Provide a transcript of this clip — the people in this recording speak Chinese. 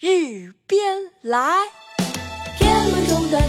日边来，天门中断